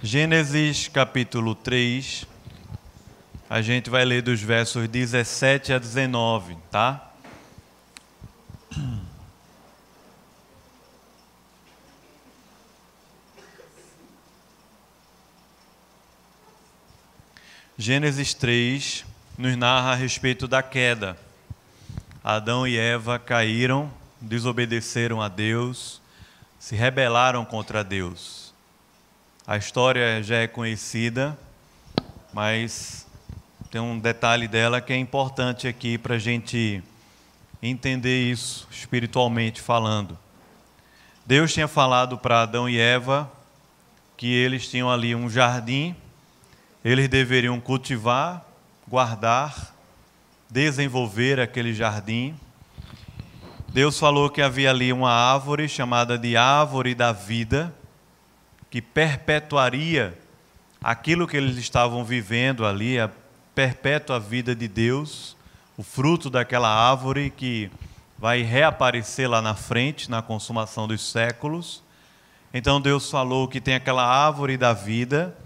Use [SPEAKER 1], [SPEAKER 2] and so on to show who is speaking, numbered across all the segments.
[SPEAKER 1] Gênesis capítulo 3, a gente vai ler dos versos 17 a 19, tá? Gênesis 3 nos narra a respeito da queda. Adão e Eva caíram, desobedeceram a Deus, se rebelaram contra Deus. A história já é conhecida, mas tem um detalhe dela que é importante aqui para a gente entender isso espiritualmente falando. Deus tinha falado para Adão e Eva que eles tinham ali um jardim, eles deveriam cultivar, guardar, desenvolver aquele jardim. Deus falou que havia ali uma árvore chamada de árvore da vida, que perpetuaria aquilo que eles estavam vivendo ali, a perpétua vida de Deus, o fruto daquela árvore que vai reaparecer lá na frente, na consumação dos séculos. Então Deus falou que tem aquela árvore da vida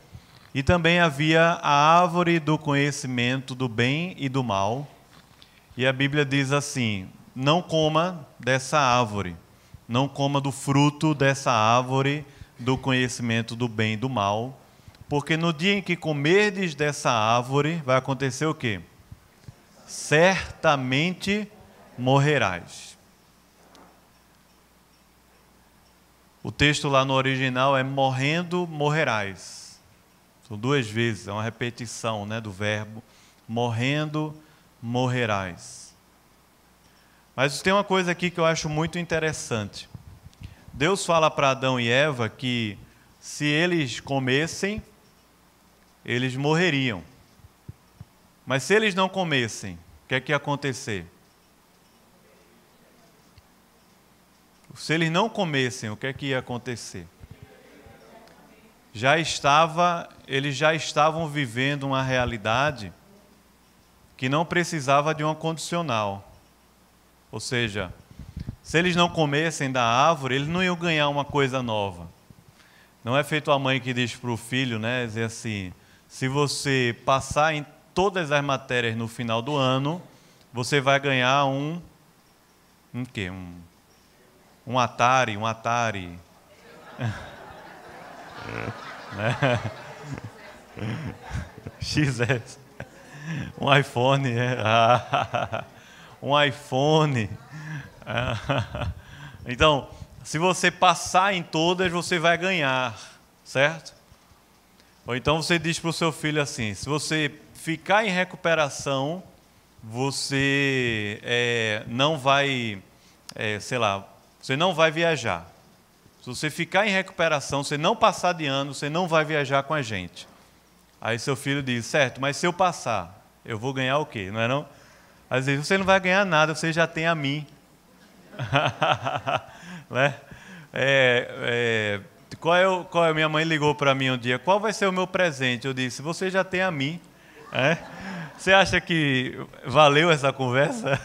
[SPEAKER 1] e também havia a árvore do conhecimento do bem e do mal. E a Bíblia diz assim: não coma dessa árvore, não coma do fruto dessa árvore do conhecimento do bem e do mal, porque no dia em que comerdes dessa árvore, vai acontecer o quê? Certamente morrerás. O texto lá no original é morrendo morrerás. São duas vezes, é uma repetição né, do verbo morrendo morrerás. Mas tem uma coisa aqui que eu acho muito interessante. Deus fala para Adão e Eva que se eles comessem, eles morreriam. Mas se eles não comessem, o que é que ia acontecer? Se eles não comessem, o que é que ia acontecer? Já estava, eles já estavam vivendo uma realidade que não precisava de uma condicional. Ou seja, se eles não comessem da árvore, eles não iam ganhar uma coisa nova. Não é feito a mãe que diz para o filho, né, dizer assim, se você passar em todas as matérias no final do ano, você vai ganhar um um quê? Um, um Atari, um Atari. né? XS. Um iPhone, é. um iPhone. então, se você passar em todas, você vai ganhar, certo? Ou então você diz para o seu filho assim: se você ficar em recuperação, você é, não vai, é, sei lá, você não vai viajar. Se você ficar em recuperação, você não passar de ano, você não vai viajar com a gente. Aí seu filho diz: certo, mas se eu passar, eu vou ganhar o quê? Não é não? Às vezes você não vai ganhar nada, você já tem a mim. né? É, é, qual é qual é, minha mãe ligou para mim um dia, qual vai ser o meu presente? Eu disse, você já tem a mim. É? Você acha que valeu essa conversa?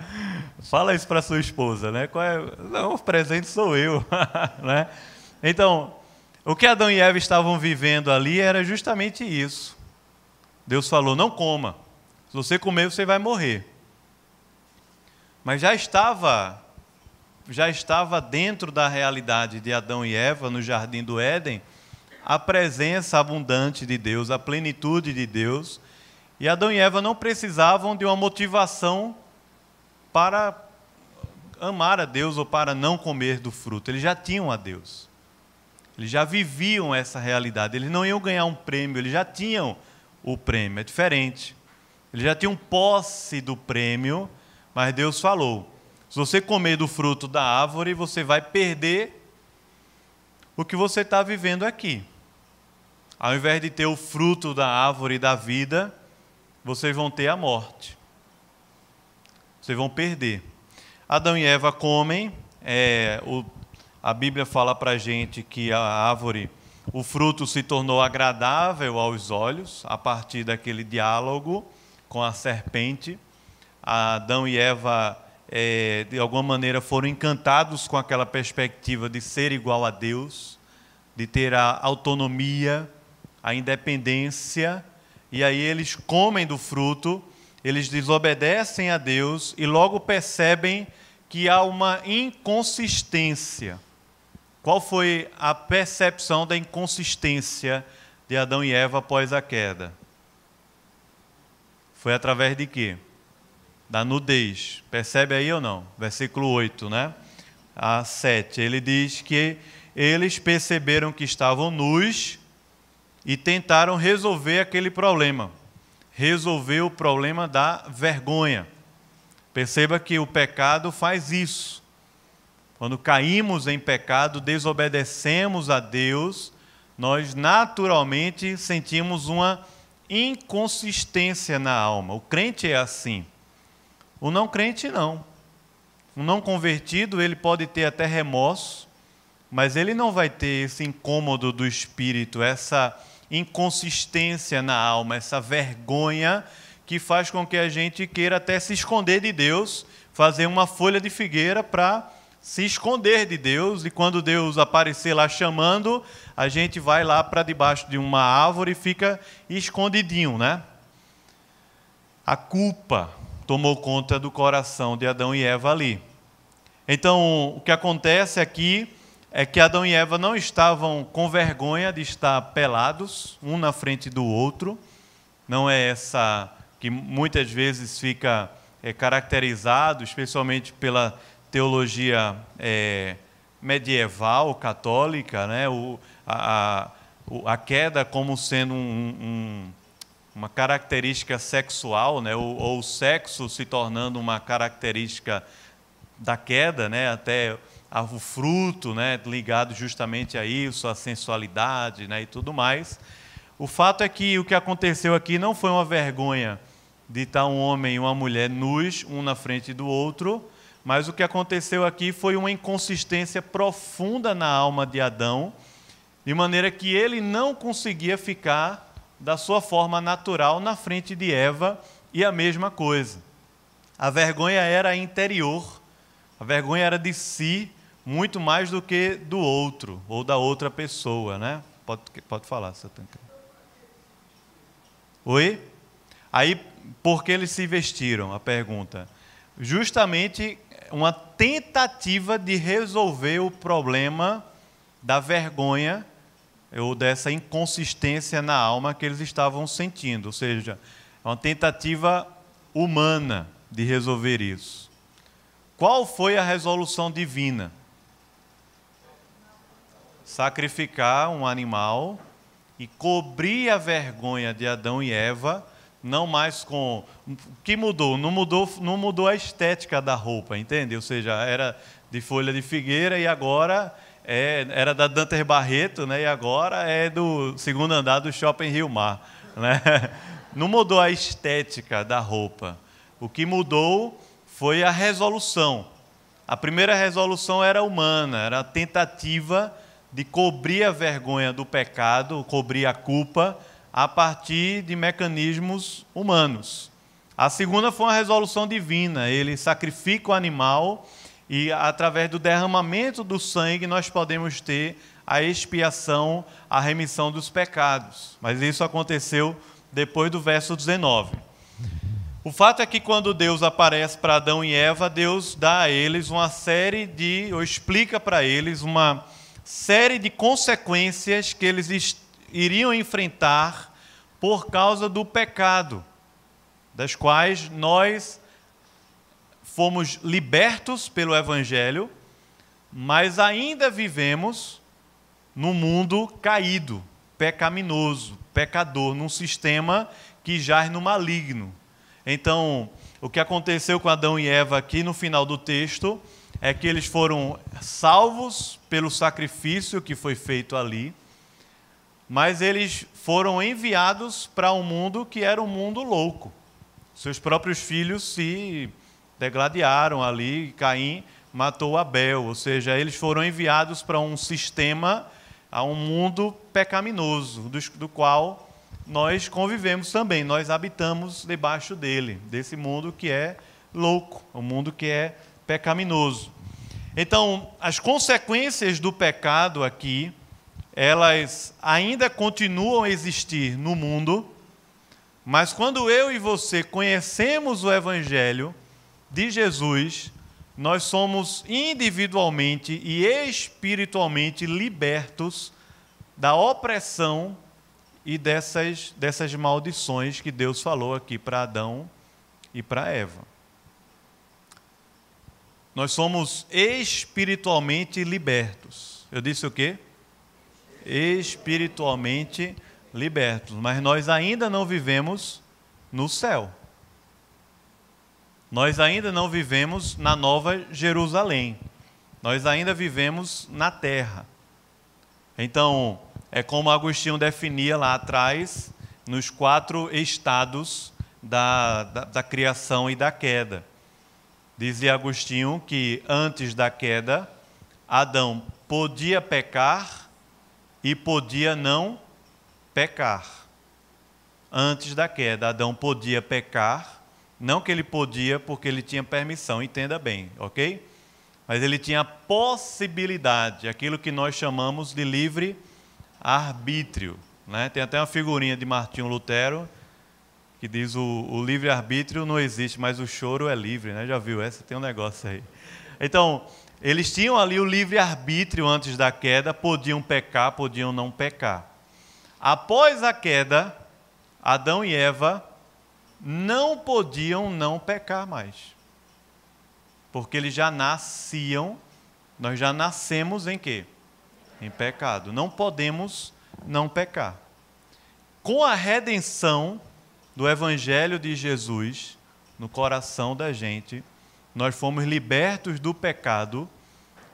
[SPEAKER 1] Fala isso para sua esposa, né? Qual é? Não, o presente sou eu, né? Então, o que Adão e Eva estavam vivendo ali era justamente isso. Deus falou: não coma. Se você comer, você vai morrer. Mas já estava já estava dentro da realidade de Adão e Eva no jardim do Éden, a presença abundante de Deus, a plenitude de Deus, e Adão e Eva não precisavam de uma motivação para amar a Deus ou para não comer do fruto. Eles já tinham a Deus. Eles já viviam essa realidade. Eles não iam ganhar um prêmio, eles já tinham o prêmio. É diferente. Eles já tinham posse do prêmio mas Deus falou: se você comer do fruto da árvore, você vai perder o que você está vivendo aqui. Ao invés de ter o fruto da árvore da vida, vocês vão ter a morte. Vocês vão perder. Adão e Eva comem. É, o, a Bíblia fala para a gente que a árvore, o fruto se tornou agradável aos olhos a partir daquele diálogo com a serpente. Adão e Eva, é, de alguma maneira, foram encantados com aquela perspectiva de ser igual a Deus, de ter a autonomia, a independência, e aí eles comem do fruto, eles desobedecem a Deus e logo percebem que há uma inconsistência. Qual foi a percepção da inconsistência de Adão e Eva após a queda? Foi através de quê? Da nudez. Percebe aí ou não? Versículo 8, né? A 7. Ele diz que eles perceberam que estavam nus e tentaram resolver aquele problema. Resolver o problema da vergonha. Perceba que o pecado faz isso. Quando caímos em pecado, desobedecemos a Deus, nós naturalmente sentimos uma inconsistência na alma. O crente é assim. O não crente não. O não convertido, ele pode ter até remorso, mas ele não vai ter esse incômodo do espírito, essa inconsistência na alma, essa vergonha que faz com que a gente queira até se esconder de Deus, fazer uma folha de figueira para se esconder de Deus, e quando Deus aparecer lá chamando, a gente vai lá para debaixo de uma árvore e fica escondidinho, né? A culpa tomou conta do coração de Adão e Eva ali. Então, o que acontece aqui é que Adão e Eva não estavam com vergonha de estar pelados, um na frente do outro. Não é essa que muitas vezes fica é, caracterizado, especialmente pela teologia é, medieval, católica, né? o, a, a, queda como sendo um, um, uma característica sexual, né? ou, ou o sexo se tornando uma característica da queda, né? até o fruto né? ligado justamente a isso, a sensualidade né? e tudo mais. O fato é que o que aconteceu aqui não foi uma vergonha de estar um homem e uma mulher nus, um na frente do outro, mas o que aconteceu aqui foi uma inconsistência profunda na alma de Adão, de maneira que ele não conseguia ficar da sua forma natural na frente de Eva, e a mesma coisa. A vergonha era interior, a vergonha era de si, muito mais do que do outro, ou da outra pessoa, né? Pode, pode falar, Satanca. Oi? Aí, por que eles se vestiram? A pergunta. Justamente uma tentativa de resolver o problema da vergonha ou dessa inconsistência na alma que eles estavam sentindo, ou seja, é uma tentativa humana de resolver isso. Qual foi a resolução divina? Sacrificar um animal e cobrir a vergonha de Adão e Eva não mais com o que mudou não mudou não mudou a estética da roupa entende ou seja era de folha de figueira e agora é, era da Danter Barreto né e agora é do segundo andar do Shopping Rio Mar né não mudou a estética da roupa o que mudou foi a resolução a primeira resolução era humana era a tentativa de cobrir a vergonha do pecado cobrir a culpa a partir de mecanismos humanos. A segunda foi uma resolução divina. Ele sacrifica o animal e, através do derramamento do sangue, nós podemos ter a expiação, a remissão dos pecados. Mas isso aconteceu depois do verso 19. O fato é que quando Deus aparece para Adão e Eva, Deus dá a eles uma série de, ou explica para eles uma série de consequências que eles iriam enfrentar por causa do pecado, das quais nós fomos libertos pelo Evangelho, mas ainda vivemos num mundo caído, pecaminoso, pecador, num sistema que jaz no maligno. Então, o que aconteceu com Adão e Eva aqui no final do texto é que eles foram salvos pelo sacrifício que foi feito ali mas eles foram enviados para um mundo que era um mundo louco. Seus próprios filhos se degladiaram ali, Caim matou Abel, ou seja, eles foram enviados para um sistema, a um mundo pecaminoso, do, do qual nós convivemos também, nós habitamos debaixo dele, desse mundo que é louco, um mundo que é pecaminoso. Então, as consequências do pecado aqui, elas ainda continuam a existir no mundo, mas quando eu e você conhecemos o Evangelho de Jesus, nós somos individualmente e espiritualmente libertos da opressão e dessas, dessas maldições que Deus falou aqui para Adão e para Eva. Nós somos espiritualmente libertos. Eu disse o quê? Espiritualmente libertos. Mas nós ainda não vivemos no céu. Nós ainda não vivemos na Nova Jerusalém. Nós ainda vivemos na terra. Então, é como Agostinho definia lá atrás, nos quatro estados da, da, da criação e da queda. Dizia Agostinho que antes da queda, Adão podia pecar e podia não pecar. Antes da queda, Adão podia pecar, não que ele podia porque ele tinha permissão, entenda bem, ok? Mas ele tinha possibilidade, aquilo que nós chamamos de livre arbítrio. Né? Tem até uma figurinha de Martinho Lutero que diz o, o livre-arbítrio não existe, mas o choro é livre, né? Já viu? Essa tem um negócio aí. Então, eles tinham ali o livre-arbítrio antes da queda, podiam pecar, podiam não pecar. Após a queda, Adão e Eva não podiam não pecar mais. Porque eles já nasciam, nós já nascemos em quê? Em pecado. Não podemos não pecar. Com a redenção, do Evangelho de Jesus no coração da gente, nós fomos libertos do pecado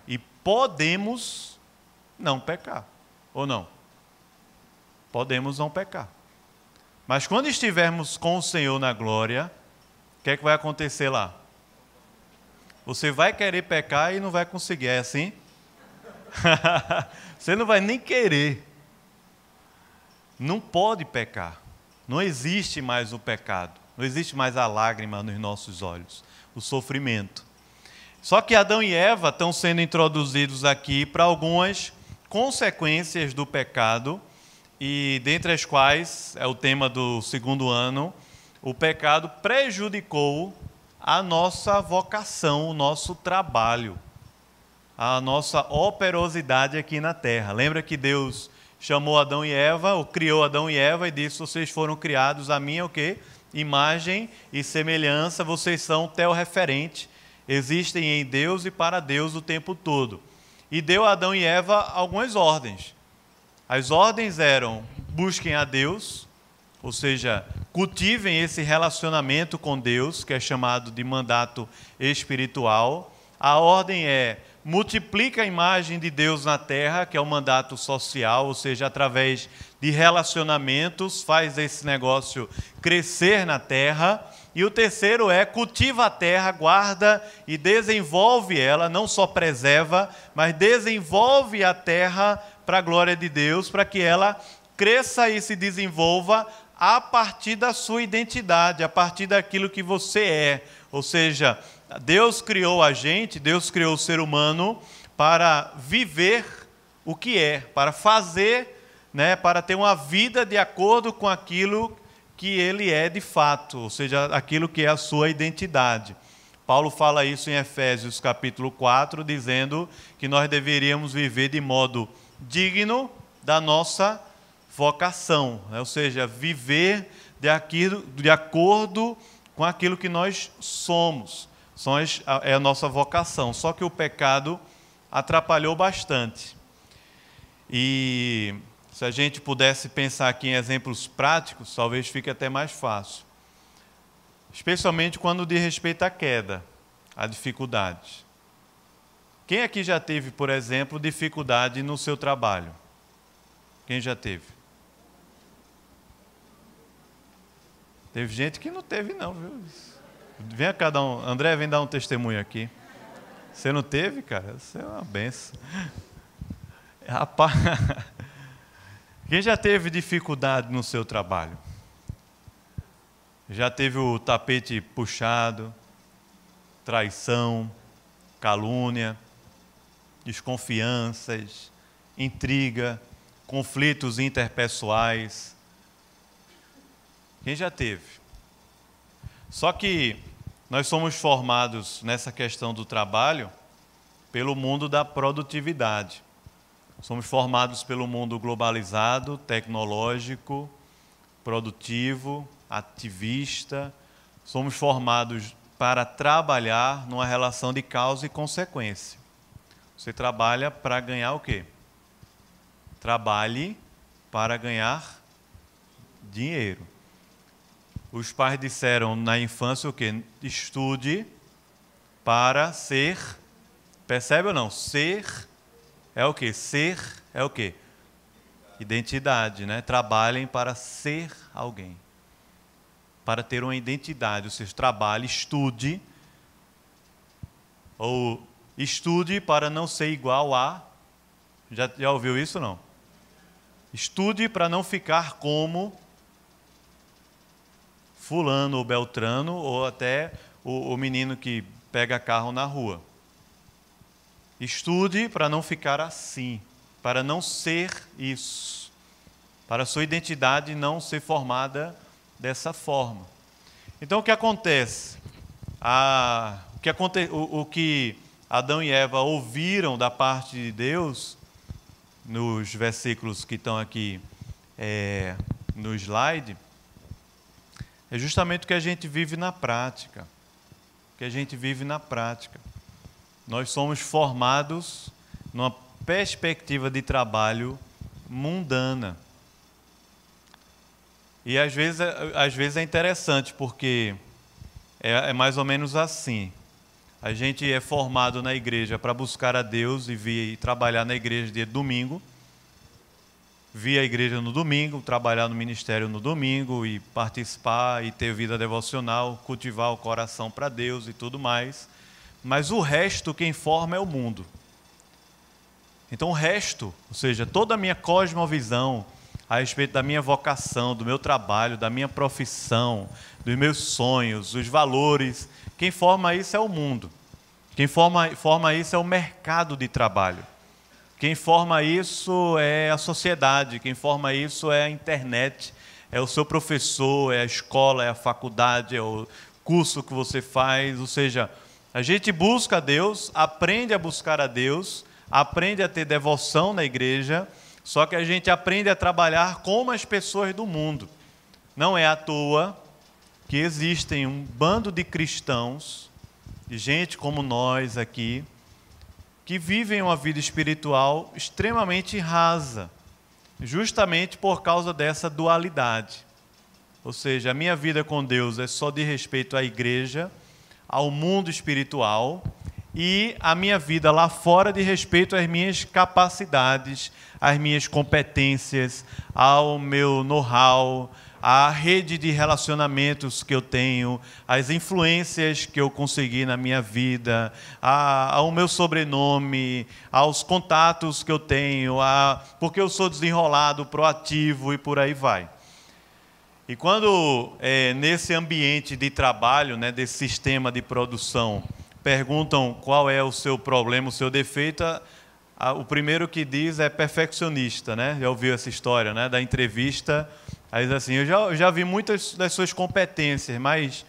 [SPEAKER 1] e podemos não pecar. Ou não? Podemos não pecar. Mas quando estivermos com o Senhor na glória, o que é que vai acontecer lá? Você vai querer pecar e não vai conseguir, é assim? Você não vai nem querer. Não pode pecar. Não existe mais o pecado, não existe mais a lágrima nos nossos olhos, o sofrimento. Só que Adão e Eva estão sendo introduzidos aqui para algumas consequências do pecado, e dentre as quais é o tema do segundo ano, o pecado prejudicou a nossa vocação, o nosso trabalho, a nossa operosidade aqui na terra. Lembra que Deus chamou Adão e Eva, ou criou Adão e Eva e disse: Vocês foram criados a minha o quê? Imagem e semelhança, vocês são teorreferente, existem em Deus e para Deus o tempo todo. E deu a Adão e Eva algumas ordens. As ordens eram: busquem a Deus, ou seja, cultivem esse relacionamento com Deus, que é chamado de mandato espiritual. A ordem é: multiplica a imagem de Deus na terra, que é o mandato social, ou seja, através de relacionamentos, faz esse negócio crescer na terra. E o terceiro é cultiva a terra, guarda e desenvolve ela, não só preserva, mas desenvolve a terra para a glória de Deus, para que ela cresça e se desenvolva a partir da sua identidade, a partir daquilo que você é. Ou seja, Deus criou a gente, Deus criou o ser humano para viver o que é, para fazer, né, para ter uma vida de acordo com aquilo que ele é de fato, ou seja, aquilo que é a sua identidade. Paulo fala isso em Efésios capítulo 4, dizendo que nós deveríamos viver de modo digno da nossa vocação, né? ou seja, viver de, aquilo, de acordo com aquilo que nós somos é a nossa vocação. Só que o pecado atrapalhou bastante. E se a gente pudesse pensar aqui em exemplos práticos, talvez fique até mais fácil. Especialmente quando diz respeito à queda, à dificuldade. Quem aqui já teve, por exemplo, dificuldade no seu trabalho? Quem já teve? Teve gente que não teve, não, viu? Vem cá dar um. André, vem dar um testemunho aqui. Você não teve, cara? Você é uma benção. Rapaz, quem já teve dificuldade no seu trabalho? Já teve o tapete puxado, traição, calúnia, desconfianças, intriga, conflitos interpessoais. Quem já teve? Só que nós somos formados nessa questão do trabalho pelo mundo da produtividade. Somos formados pelo mundo globalizado, tecnológico, produtivo, ativista. Somos formados para trabalhar numa relação de causa e consequência. Você trabalha para ganhar o quê? Trabalhe para ganhar dinheiro. Os pais disseram na infância o quê? Estude para ser. Percebe ou não? Ser é o quê? Ser é o quê? Identidade, né? Trabalhem para ser alguém. Para ter uma identidade, ou seja, trabalhe, estude. Ou estude para não ser igual a. Já, já ouviu isso não? Estude para não ficar como fulano ou beltrano, ou até o, o menino que pega carro na rua. Estude para não ficar assim, para não ser isso, para a sua identidade não ser formada dessa forma. Então o que acontece? A, o, que aconte, o, o que Adão e Eva ouviram da parte de Deus, nos versículos que estão aqui é, no slide, é justamente o que a gente vive na prática. O que a gente vive na prática. Nós somos formados numa perspectiva de trabalho mundana. E às vezes, às vezes é interessante, porque é, é mais ou menos assim. A gente é formado na igreja para buscar a Deus e vir trabalhar na igreja de domingo vir à igreja no domingo, trabalhar no ministério no domingo e participar e ter vida devocional, cultivar o coração para Deus e tudo mais. Mas o resto quem forma é o mundo. Então o resto, ou seja, toda a minha cosmovisão a respeito da minha vocação, do meu trabalho, da minha profissão, dos meus sonhos, os valores, quem forma isso é o mundo. Quem forma, forma isso é o mercado de trabalho. Quem forma isso é a sociedade, quem forma isso é a internet, é o seu professor, é a escola, é a faculdade, é o curso que você faz. Ou seja, a gente busca a Deus, aprende a buscar a Deus, aprende a ter devoção na igreja, só que a gente aprende a trabalhar como as pessoas do mundo. Não é à toa que existem um bando de cristãos, de gente como nós aqui, que vivem uma vida espiritual extremamente rasa, justamente por causa dessa dualidade. Ou seja, a minha vida com Deus é só de respeito à igreja, ao mundo espiritual, e a minha vida lá fora de respeito às minhas capacidades, às minhas competências, ao meu know-how, a rede de relacionamentos que eu tenho, as influências que eu consegui na minha vida, a, ao meu sobrenome, aos contatos que eu tenho, a, porque eu sou desenrolado, proativo e por aí vai. E quando é, nesse ambiente de trabalho, né, desse sistema de produção, perguntam qual é o seu problema, o seu defeito, a, o primeiro que diz é perfeccionista, né? Já ouviu essa história, né? Da entrevista Aí diz assim, eu já, já vi muitas das suas competências, mas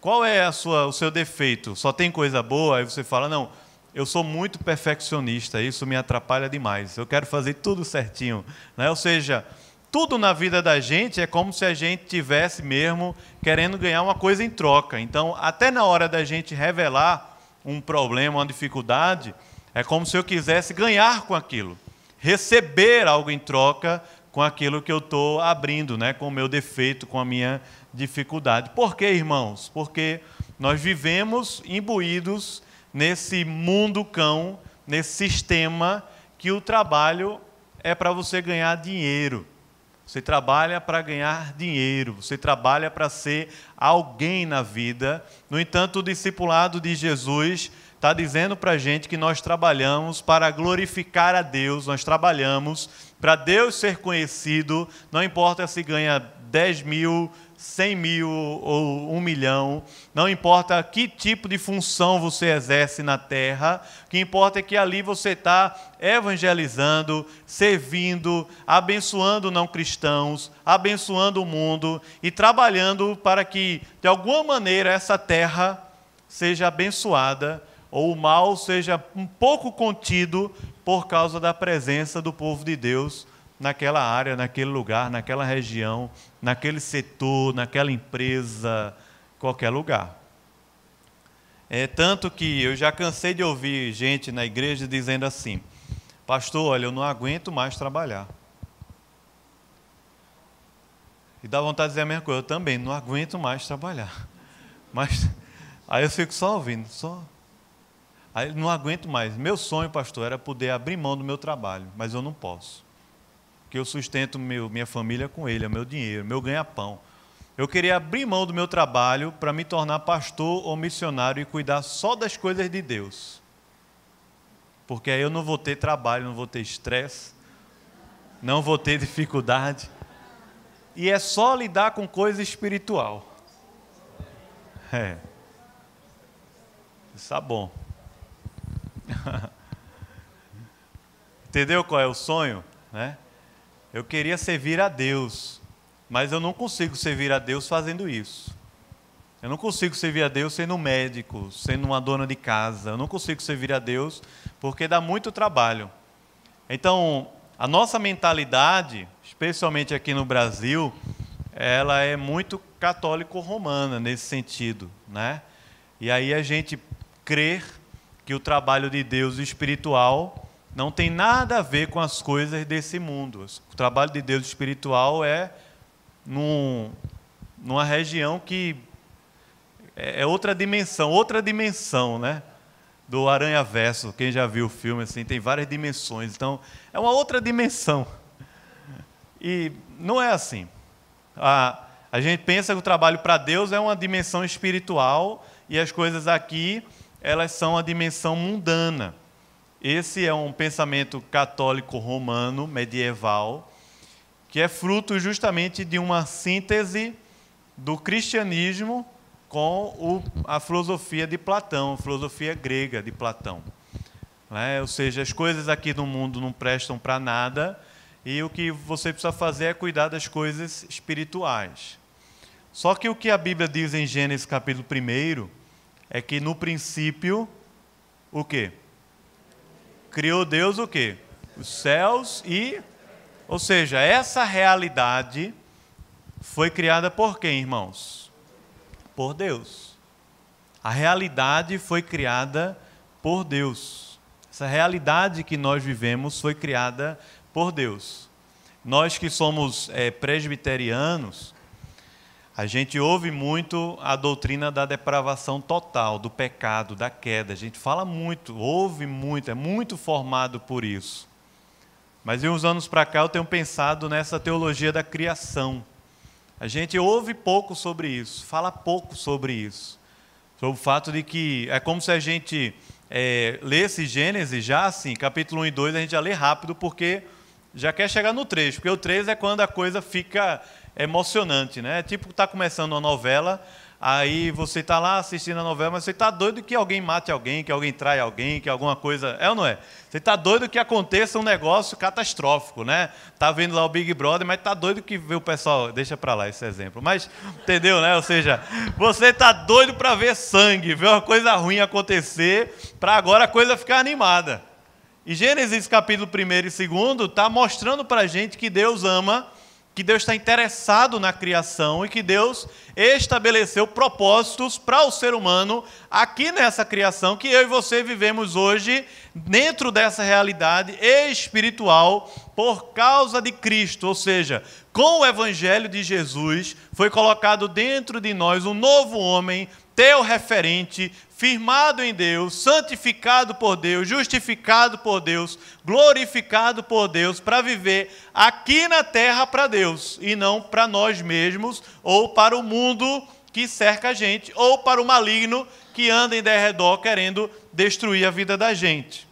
[SPEAKER 1] qual é a sua, o seu defeito? Só tem coisa boa? Aí você fala, não, eu sou muito perfeccionista, isso me atrapalha demais. Eu quero fazer tudo certinho. Né? Ou seja, tudo na vida da gente é como se a gente tivesse mesmo querendo ganhar uma coisa em troca. Então, até na hora da gente revelar um problema, uma dificuldade, é como se eu quisesse ganhar com aquilo, receber algo em troca com aquilo que eu estou abrindo, né? com o meu defeito, com a minha dificuldade. Por quê, irmãos? Porque nós vivemos imbuídos nesse mundo cão, nesse sistema que o trabalho é para você ganhar dinheiro. Você trabalha para ganhar dinheiro, você trabalha para ser alguém na vida. No entanto, o discipulado de Jesus está dizendo para a gente que nós trabalhamos para glorificar a Deus, nós trabalhamos para Deus ser conhecido, não importa se ganha 10 mil, cem mil ou um milhão, não importa que tipo de função você exerce na terra, o que importa é que ali você está evangelizando, servindo, abençoando não cristãos, abençoando o mundo e trabalhando para que, de alguma maneira, essa terra seja abençoada ou o mal seja um pouco contido por causa da presença do povo de Deus naquela área, naquele lugar, naquela região, naquele setor, naquela empresa, qualquer lugar. É tanto que eu já cansei de ouvir gente na igreja dizendo assim: Pastor, olha, eu não aguento mais trabalhar. E dá vontade de dizer a mesma coisa, eu também não aguento mais trabalhar. Mas aí eu fico só ouvindo, só. Aí não aguento mais. Meu sonho, pastor, era poder abrir mão do meu trabalho, mas eu não posso que eu sustento meu, minha família com ele, é meu dinheiro, meu ganha-pão. Eu queria abrir mão do meu trabalho para me tornar pastor ou missionário e cuidar só das coisas de Deus. Porque aí eu não vou ter trabalho, não vou ter estresse, não vou ter dificuldade. E é só lidar com coisa espiritual. É. Está bom. Entendeu qual é o sonho? Né? Eu queria servir a Deus, mas eu não consigo servir a Deus fazendo isso. Eu não consigo servir a Deus sendo um médico, sendo uma dona de casa. Eu não consigo servir a Deus porque dá muito trabalho. Então, a nossa mentalidade, especialmente aqui no Brasil, ela é muito católico-romana nesse sentido, né? E aí a gente crer que o trabalho de Deus espiritual não tem nada a ver com as coisas desse mundo. O trabalho de Deus espiritual é num, numa região que é, é outra dimensão, outra dimensão, né? Do Aranha Verso, quem já viu o filme assim, tem várias dimensões. Então, é uma outra dimensão. E não é assim. A, a gente pensa que o trabalho para Deus é uma dimensão espiritual e as coisas aqui, elas são a dimensão mundana. Esse é um pensamento católico romano medieval que é fruto justamente de uma síntese do cristianismo com o, a filosofia de Platão, a filosofia grega de Platão. É? Ou seja, as coisas aqui no mundo não prestam para nada e o que você precisa fazer é cuidar das coisas espirituais. Só que o que a Bíblia diz em Gênesis capítulo 1 é que no princípio, o quê? criou Deus o quê? Os céus e. Ou seja, essa realidade foi criada por quem, irmãos? Por Deus. A realidade foi criada por Deus. Essa realidade que nós vivemos foi criada por Deus. Nós que somos é, presbiterianos, a gente ouve muito a doutrina da depravação total, do pecado, da queda. A gente fala muito, ouve muito, é muito formado por isso. Mas de uns anos para cá eu tenho pensado nessa teologia da criação. A gente ouve pouco sobre isso, fala pouco sobre isso. Sobre o fato de que é como se a gente é, lesse Gênesis já assim, capítulo 1 e 2, a gente já lê rápido porque já quer chegar no 3, porque o 3 é quando a coisa fica emocionante, né? Tipo tá começando uma novela, aí você está lá assistindo a novela, mas você está doido que alguém mate alguém, que alguém trai alguém, que alguma coisa. É ou não é? Você está doido que aconteça um negócio catastrófico, né? Tá vendo lá o Big Brother, mas está doido que vê o pessoal. Deixa para lá esse exemplo. Mas, entendeu, né? Ou seja, você está doido para ver sangue, ver uma coisa ruim acontecer, para agora a coisa ficar animada. E Gênesis capítulo 1 e 2 está mostrando para a gente que Deus ama que Deus está interessado na criação e que Deus estabeleceu propósitos para o ser humano aqui nessa criação que eu e você vivemos hoje dentro dessa realidade espiritual por causa de Cristo, ou seja, com o evangelho de Jesus foi colocado dentro de nós um novo homem, teu referente, firmado em Deus, santificado por Deus, justificado por Deus, glorificado por Deus, para viver aqui na terra para Deus e não para nós mesmos ou para o mundo que cerca a gente ou para o maligno que anda em derredor querendo destruir a vida da gente.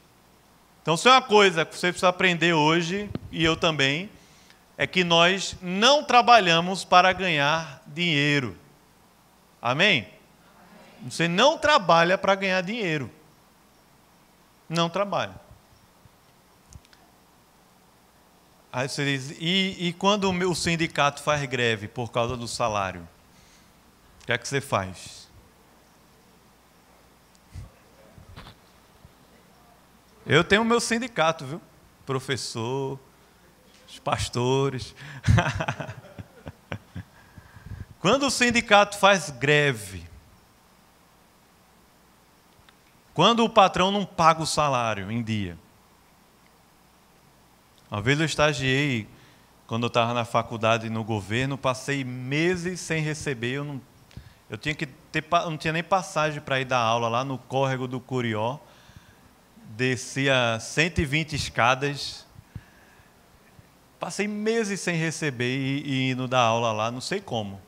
[SPEAKER 1] Então, isso é uma coisa que você precisa aprender hoje, e eu também, é que nós não trabalhamos para ganhar dinheiro. Amém? Você não trabalha para ganhar dinheiro. Não trabalha. Aí você diz, e, e quando o sindicato faz greve por causa do salário? O que é que você faz? Eu tenho o meu sindicato, viu? Professor, os pastores. Quando o sindicato faz greve, quando o patrão não paga o salário em dia. Uma vez eu estagiei, quando eu estava na faculdade no governo, passei meses sem receber, eu não, eu tinha que ter, não tinha nem passagem para ir dar aula lá no córrego do Curió, descia 120 escadas, passei meses sem receber e, e indo dar aula lá, não sei como.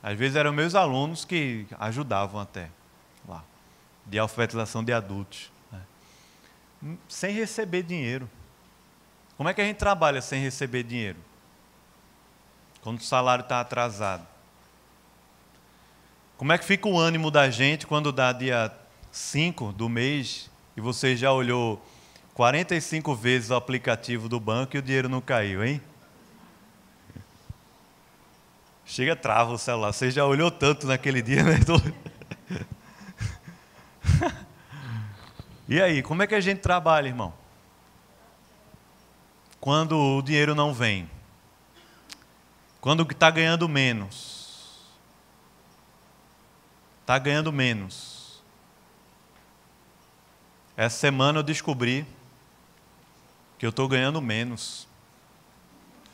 [SPEAKER 1] Às vezes eram meus alunos que ajudavam até de alfabetização de adultos. Né? Sem receber dinheiro. Como é que a gente trabalha sem receber dinheiro? Quando o salário está atrasado. Como é que fica o ânimo da gente quando dá dia 5 do mês e você já olhou 45 vezes o aplicativo do banco e o dinheiro não caiu, hein? Chega, trava o celular. Você já olhou tanto naquele dia, né? e aí, como é que a gente trabalha, irmão? Quando o dinheiro não vem. Quando está ganhando menos. Está ganhando menos. Essa semana eu descobri que eu estou ganhando menos.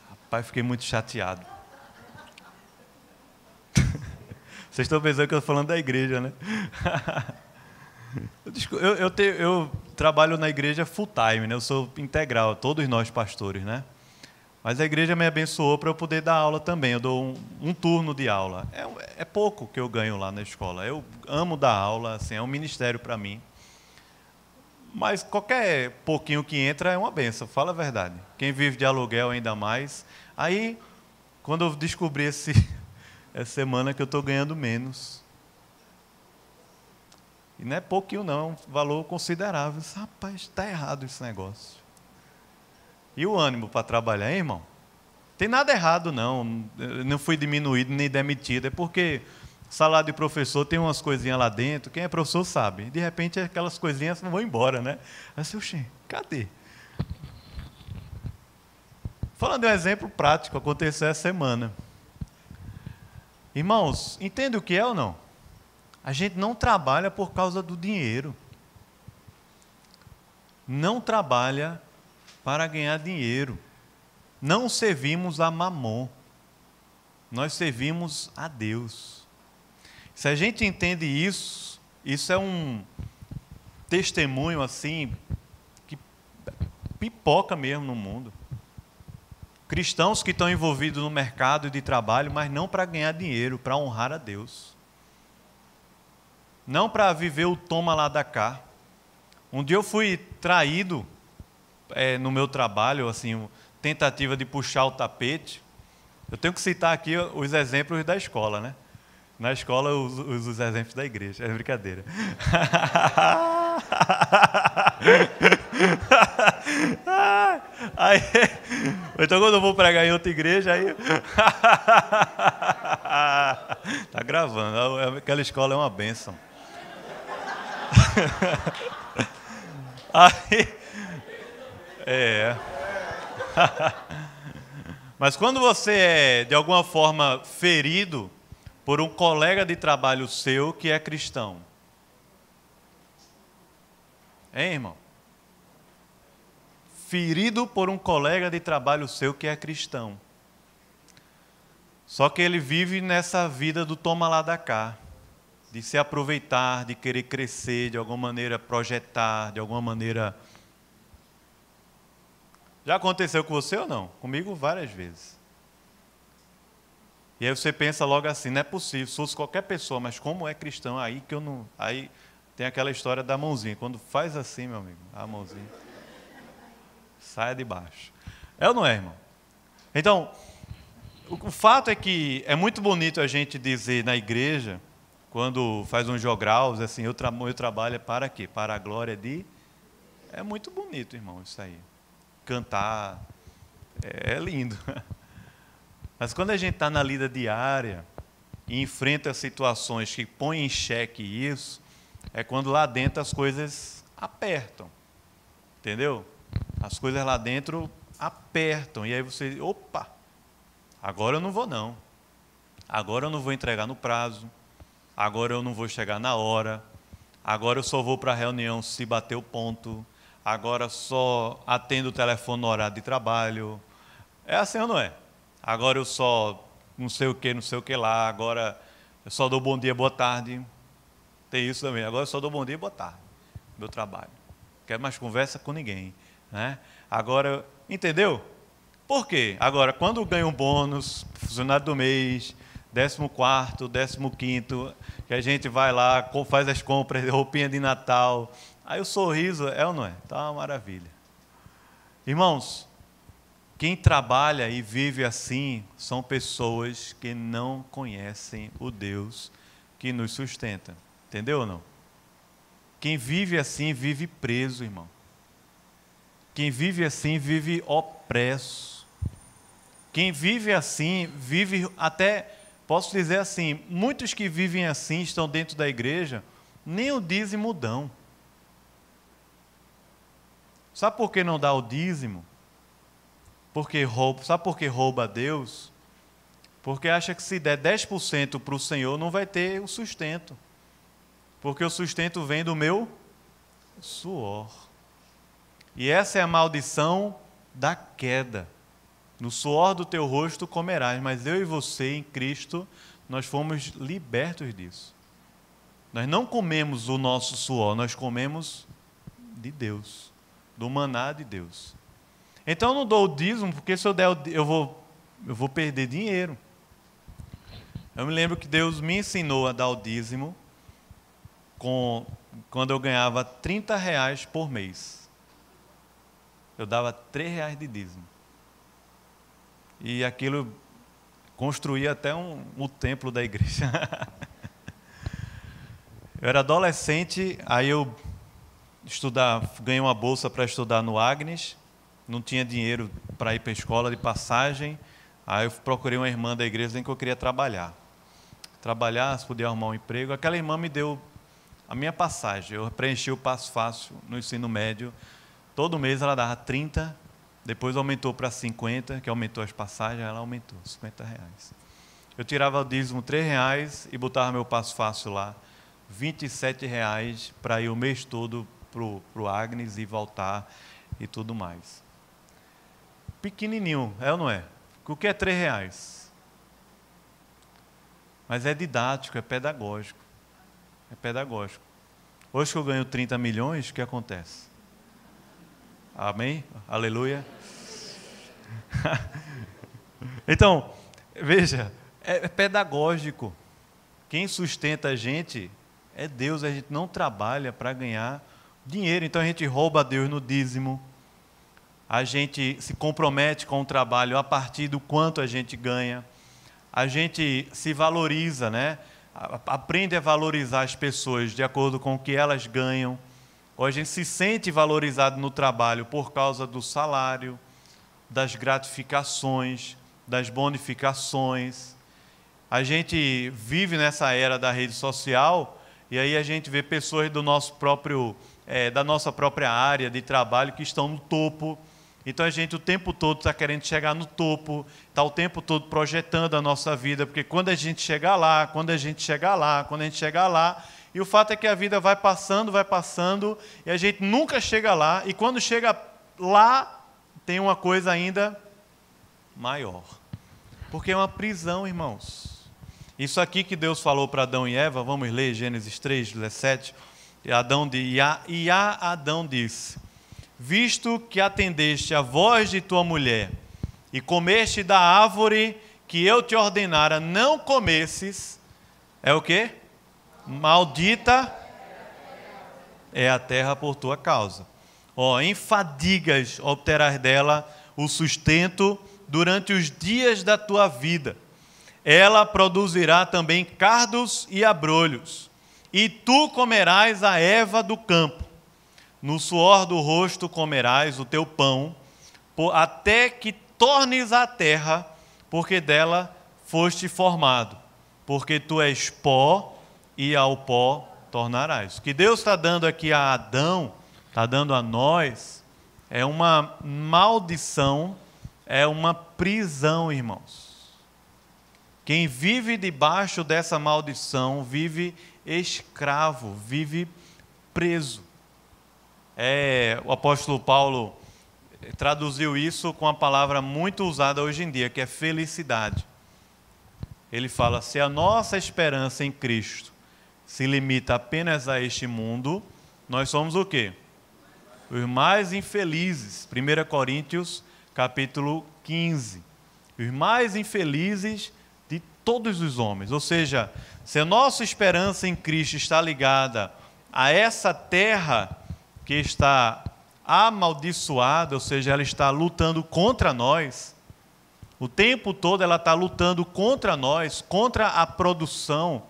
[SPEAKER 1] Rapaz, fiquei muito chateado. Vocês estão pensando que eu estou falando da igreja, né? eu, eu, te, eu, trabalho na igreja full time, né? Eu sou integral, todos nós pastores, né? Mas a igreja me abençoou para eu poder dar aula também. Eu dou um, um turno de aula. É, é, pouco que eu ganho lá na escola. Eu amo dar aula, assim, é um ministério para mim. Mas qualquer pouquinho que entra é uma benção, fala a verdade. Quem vive de aluguel ainda mais. Aí, quando eu descobri essa semana que eu estou ganhando menos. E não é pouquinho, não, é um valor considerável. Rapaz, está errado esse negócio. E o ânimo para trabalhar, hein, irmão? Tem nada errado, não. Eu não fui diminuído nem demitido. É porque salário de professor tem umas coisinhas lá dentro. Quem é professor sabe. De repente, aquelas coisinhas vão embora, né? Aí você, cadê? Falando de um exemplo prático, aconteceu essa semana. Irmãos, entende o que é ou não? A gente não trabalha por causa do dinheiro. Não trabalha para ganhar dinheiro. Não servimos a mamon. Nós servimos a Deus. Se a gente entende isso, isso é um testemunho assim que pipoca mesmo no mundo cristãos que estão envolvidos no mercado de trabalho, mas não para ganhar dinheiro, para honrar a Deus. Não para viver o toma lá da cá. Um dia eu fui traído é, no meu trabalho, assim, tentativa de puxar o tapete. Eu tenho que citar aqui os exemplos da escola, né? Na escola, os, os, os exemplos da igreja. É brincadeira. aí, então quando eu vou pregar em outra igreja, aí. tá gravando. Aquela escola é uma bênção. aí. É. Mas quando você é, de alguma forma, ferido por um colega de trabalho seu que é cristão, Hein, irmão? Ferido por um colega de trabalho seu que é cristão. Só que ele vive nessa vida do toma lá da cá, de se aproveitar, de querer crescer, de alguma maneira projetar, de alguma maneira. Já aconteceu com você ou não? Comigo várias vezes. E aí você pensa logo assim, não é possível, fosse qualquer pessoa, mas como é cristão, aí que eu não. Aí tem aquela história da mãozinha. Quando faz assim, meu amigo, a mãozinha, saia de baixo. É ou não é, irmão? Então, o fato é que é muito bonito a gente dizer na igreja, quando faz um jogral, assim, eu, tra eu trabalho para quê? Para a glória de. É muito bonito, irmão, isso aí. Cantar, é, é lindo. Mas quando a gente está na lida diária e enfrenta situações que põem em xeque isso, é quando lá dentro as coisas apertam. Entendeu? As coisas lá dentro apertam. E aí você, opa, agora eu não vou não. Agora eu não vou entregar no prazo. Agora eu não vou chegar na hora. Agora eu só vou para a reunião se bater o ponto. Agora só atendo o telefone no horário de trabalho. É assim ou não é? Agora eu só não sei o que, não sei o que lá. Agora eu só dou bom dia, boa tarde. Tem isso também. Agora eu só dou bom dia e boa tarde. Meu trabalho. Quero mais conversa com ninguém. Né? Agora, entendeu? Por quê? Agora, quando ganha um bônus, funcionário do mês, décimo quarto, décimo quinto, que a gente vai lá, faz as compras, roupinha de Natal, aí o sorriso é ou não é? Tá uma maravilha. Irmãos, quem trabalha e vive assim são pessoas que não conhecem o Deus que nos sustenta. Entendeu ou não? Quem vive assim vive preso, irmão. Quem vive assim vive opresso. Quem vive assim vive até, posso dizer assim, muitos que vivem assim estão dentro da igreja, nem o dízimo dão. Sabe por que não dá o dízimo? Porque rouba, sabe por que rouba a Deus? Porque acha que se der 10% para o Senhor não vai ter o sustento porque o sustento vem do meu suor. E essa é a maldição da queda. No suor do teu rosto comerás, mas eu e você em Cristo, nós fomos libertos disso. Nós não comemos o nosso suor, nós comemos de Deus, do maná de Deus. Então eu não dou o dízimo, porque se eu der, eu vou, eu vou perder dinheiro. Eu me lembro que Deus me ensinou a dar o dízimo com, quando eu ganhava 30 reais por mês. Eu dava 3 reais de dízimo. E aquilo construía até um, o templo da igreja. eu era adolescente, aí eu estudar, ganhei uma bolsa para estudar no Agnes, não tinha dinheiro para ir para a escola de passagem, aí eu procurei uma irmã da igreja em que eu queria trabalhar. Trabalhar, se podia arrumar um emprego. Aquela irmã me deu a minha passagem, eu preenchi o passo fácil no ensino médio. Todo mês ela dava 30, depois aumentou para 50, que aumentou as passagens, ela aumentou, 50 reais. Eu tirava o dízimo 3 reais e botava meu passo fácil lá, 27 reais para ir o mês todo para o Agnes e voltar e tudo mais. Pequenininho, é ou não é? O que é 3 reais? Mas é didático, é pedagógico. É pedagógico. Hoje que eu ganho 30 milhões, o que acontece? Amém? Aleluia. então, veja, é pedagógico. Quem sustenta a gente é Deus, a gente não trabalha para ganhar dinheiro, então a gente rouba a Deus no dízimo. A gente se compromete com o trabalho a partir do quanto a gente ganha. A gente se valoriza, né? aprende a valorizar as pessoas de acordo com o que elas ganham, ou a gente se sente valorizado no trabalho por causa do salário, das gratificações, das bonificações. A gente vive nessa era da rede social e aí a gente vê pessoas do nosso próprio, é, da nossa própria área de trabalho que estão no topo então a gente o tempo todo está querendo chegar no topo, está o tempo todo projetando a nossa vida, porque quando a gente chegar lá, quando a gente chegar lá, quando a gente chegar lá, e o fato é que a vida vai passando, vai passando, e a gente nunca chega lá, e quando chega lá, tem uma coisa ainda maior. Porque é uma prisão, irmãos. Isso aqui que Deus falou para Adão e Eva, vamos ler Gênesis 3, 17. E, Adão, e, a, e a Adão disse: visto que atendeste a voz de tua mulher e comeste da árvore que eu te ordenara não comesses, é o que? Maldita é a terra por tua causa. Ó, em fadigas obterás dela o sustento durante os dias da tua vida. Ela produzirá também cardos e abrolhos, e tu comerás a erva do campo. No suor do rosto comerás o teu pão, até que tornes a terra, porque dela foste formado, porque tu és pó e ao pó tornarás. O que Deus está dando aqui a Adão, está dando a nós, é uma maldição, é uma prisão, irmãos. Quem vive debaixo dessa maldição vive escravo, vive preso. É, o apóstolo Paulo traduziu isso com a palavra muito usada hoje em dia, que é felicidade. Ele fala: se a nossa esperança em Cristo se limita apenas a este mundo, nós somos o quê? Os mais infelizes. 1 Coríntios, capítulo 15. Os mais infelizes de todos os homens. Ou seja, se a nossa esperança em Cristo está ligada a essa terra que está amaldiçoada, ou seja, ela está lutando contra nós, o tempo todo ela está lutando contra nós, contra a produção,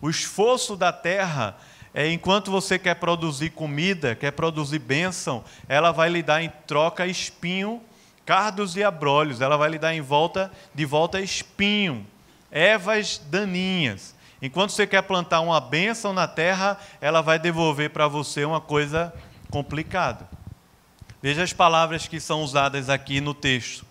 [SPEAKER 1] o esforço da terra é enquanto você quer produzir comida, quer produzir bênção, ela vai lhe dar em troca espinho, cardos e abrolhos. Ela vai lhe dar em volta, de volta espinho, ervas daninhas. Enquanto você quer plantar uma bênção na terra, ela vai devolver para você uma coisa complicada. Veja as palavras que são usadas aqui no texto: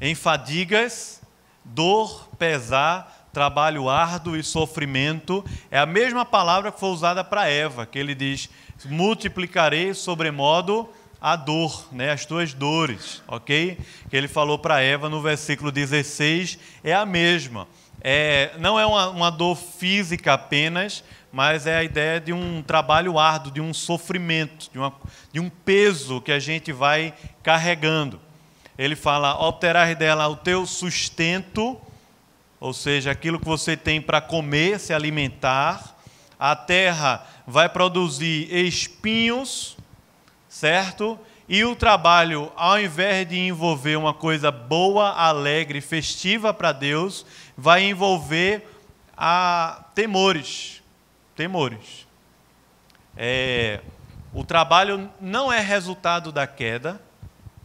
[SPEAKER 1] em fadigas, dor, pesar, trabalho árduo e sofrimento, é a mesma palavra que foi usada para Eva, que ele diz: multiplicarei sobremodo a dor, né, as tuas dores, ok? Que ele falou para Eva no versículo 16, é a mesma. É, não é uma, uma dor física apenas, mas é a ideia de um trabalho árduo, de um sofrimento, de, uma, de um peso que a gente vai carregando. Ele fala: obterás dela o teu sustento ou seja, aquilo que você tem para comer, se alimentar. A terra vai produzir espinhos, certo? E o trabalho, ao invés de envolver uma coisa boa, alegre, festiva para Deus, vai envolver a temores. Temores. É, o trabalho não é resultado da queda,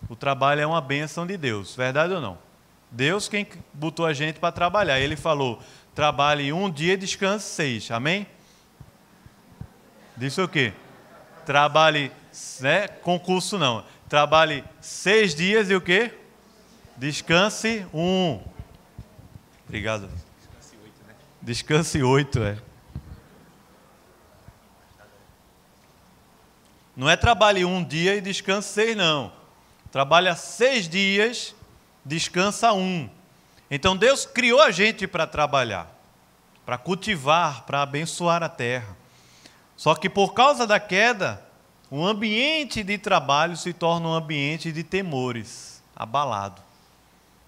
[SPEAKER 1] o trabalho é uma bênção de Deus, verdade ou não? Deus quem botou a gente para trabalhar. Ele falou: trabalhe um dia e descanse seis. Amém? Disse o quê? Trabalhe, né? Concurso não. Trabalhe seis dias e o quê? Descanse um. Obrigado. Descanse oito, né? Descanse oito, é. Não é trabalhe um dia e descanse seis, não. Trabalha seis dias descansa um. Então Deus criou a gente para trabalhar, para cultivar, para abençoar a terra. Só que por causa da queda, o ambiente de trabalho se torna um ambiente de temores, abalado.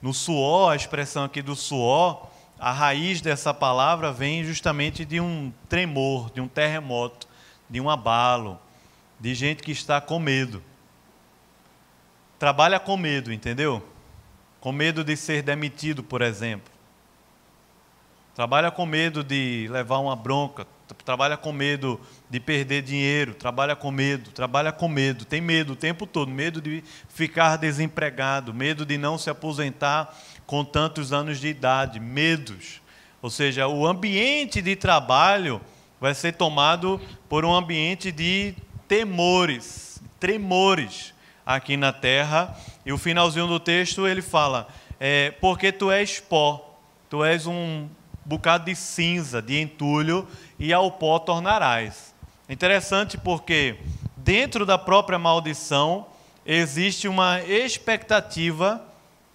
[SPEAKER 1] No suor, a expressão aqui do suor, a raiz dessa palavra vem justamente de um tremor, de um terremoto, de um abalo, de gente que está com medo. Trabalha com medo, entendeu? Com medo de ser demitido, por exemplo. Trabalha com medo de levar uma bronca, trabalha com medo de perder dinheiro, trabalha com medo, trabalha com medo, tem medo o tempo todo, medo de ficar desempregado, medo de não se aposentar com tantos anos de idade, medos. Ou seja, o ambiente de trabalho vai ser tomado por um ambiente de temores, tremores aqui na terra. E o finalzinho do texto ele fala: é, Porque tu és pó, tu és um bocado de cinza, de entulho, e ao pó tornarás. Interessante porque dentro da própria maldição existe uma expectativa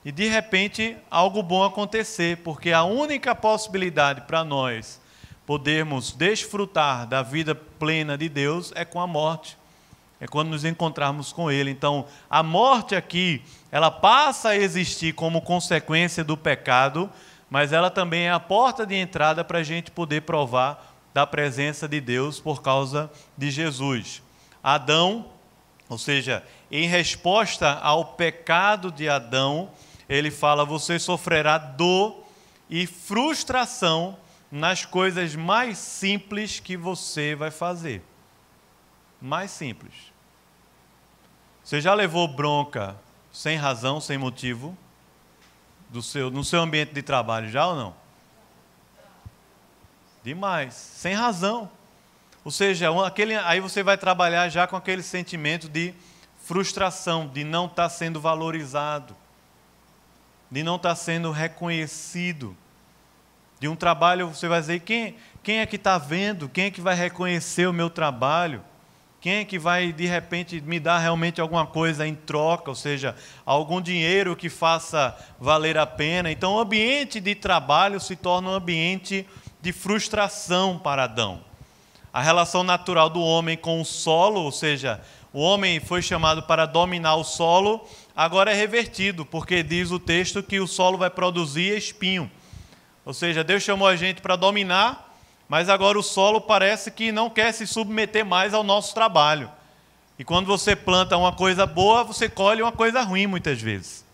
[SPEAKER 1] e de repente algo bom acontecer, porque a única possibilidade para nós podermos desfrutar da vida plena de Deus é com a morte é quando nos encontrarmos com Ele. Então, a morte aqui, ela passa a existir como consequência do pecado, mas ela também é a porta de entrada para a gente poder provar da presença de Deus por causa de Jesus. Adão, ou seja, em resposta ao pecado de Adão, ele fala: você sofrerá dor e frustração nas coisas mais simples que você vai fazer. Mais simples. Você já levou bronca sem razão, sem motivo, do seu, no seu ambiente de trabalho, já ou não? Demais, sem razão. Ou seja, aquele, aí você vai trabalhar já com aquele sentimento de frustração, de não estar tá sendo valorizado, de não estar tá sendo reconhecido. De um trabalho, você vai dizer: quem, quem é que está vendo? Quem é que vai reconhecer o meu trabalho? Quem é que vai, de repente, me dar realmente alguma coisa em troca, ou seja, algum dinheiro que faça valer a pena? Então, o ambiente de trabalho se torna um ambiente de frustração para Adão. A relação natural do homem com o solo, ou seja, o homem foi chamado para dominar o solo, agora é revertido, porque diz o texto que o solo vai produzir espinho. Ou seja, Deus chamou a gente para dominar, mas agora o solo parece que não quer se submeter mais ao nosso trabalho. E quando você planta uma coisa boa, você colhe uma coisa ruim muitas vezes.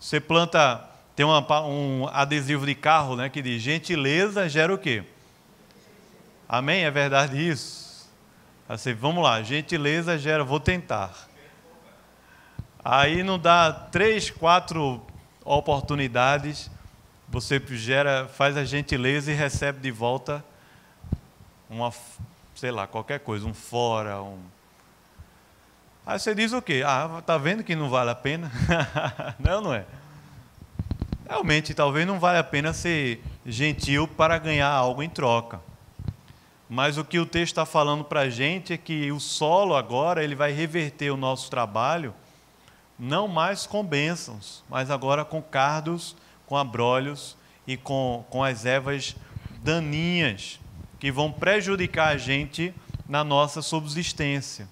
[SPEAKER 1] Você planta, tem uma, um adesivo de carro né, que diz: gentileza gera o quê? Amém? É verdade isso? Assim, vamos lá, gentileza gera, vou tentar. Aí não dá três, quatro oportunidades você gera, faz a gentileza e recebe de volta uma, sei lá, qualquer coisa, um fora, um. Aí você diz o quê? Ah, tá vendo que não vale a pena? não, não é. Realmente, talvez não vale a pena ser gentil para ganhar algo em troca. Mas o que o texto está falando para a gente é que o solo agora ele vai reverter o nosso trabalho, não mais com bênçãos, mas agora com cardos com abrolhos e com, com as ervas daninhas que vão prejudicar a gente na nossa subsistência.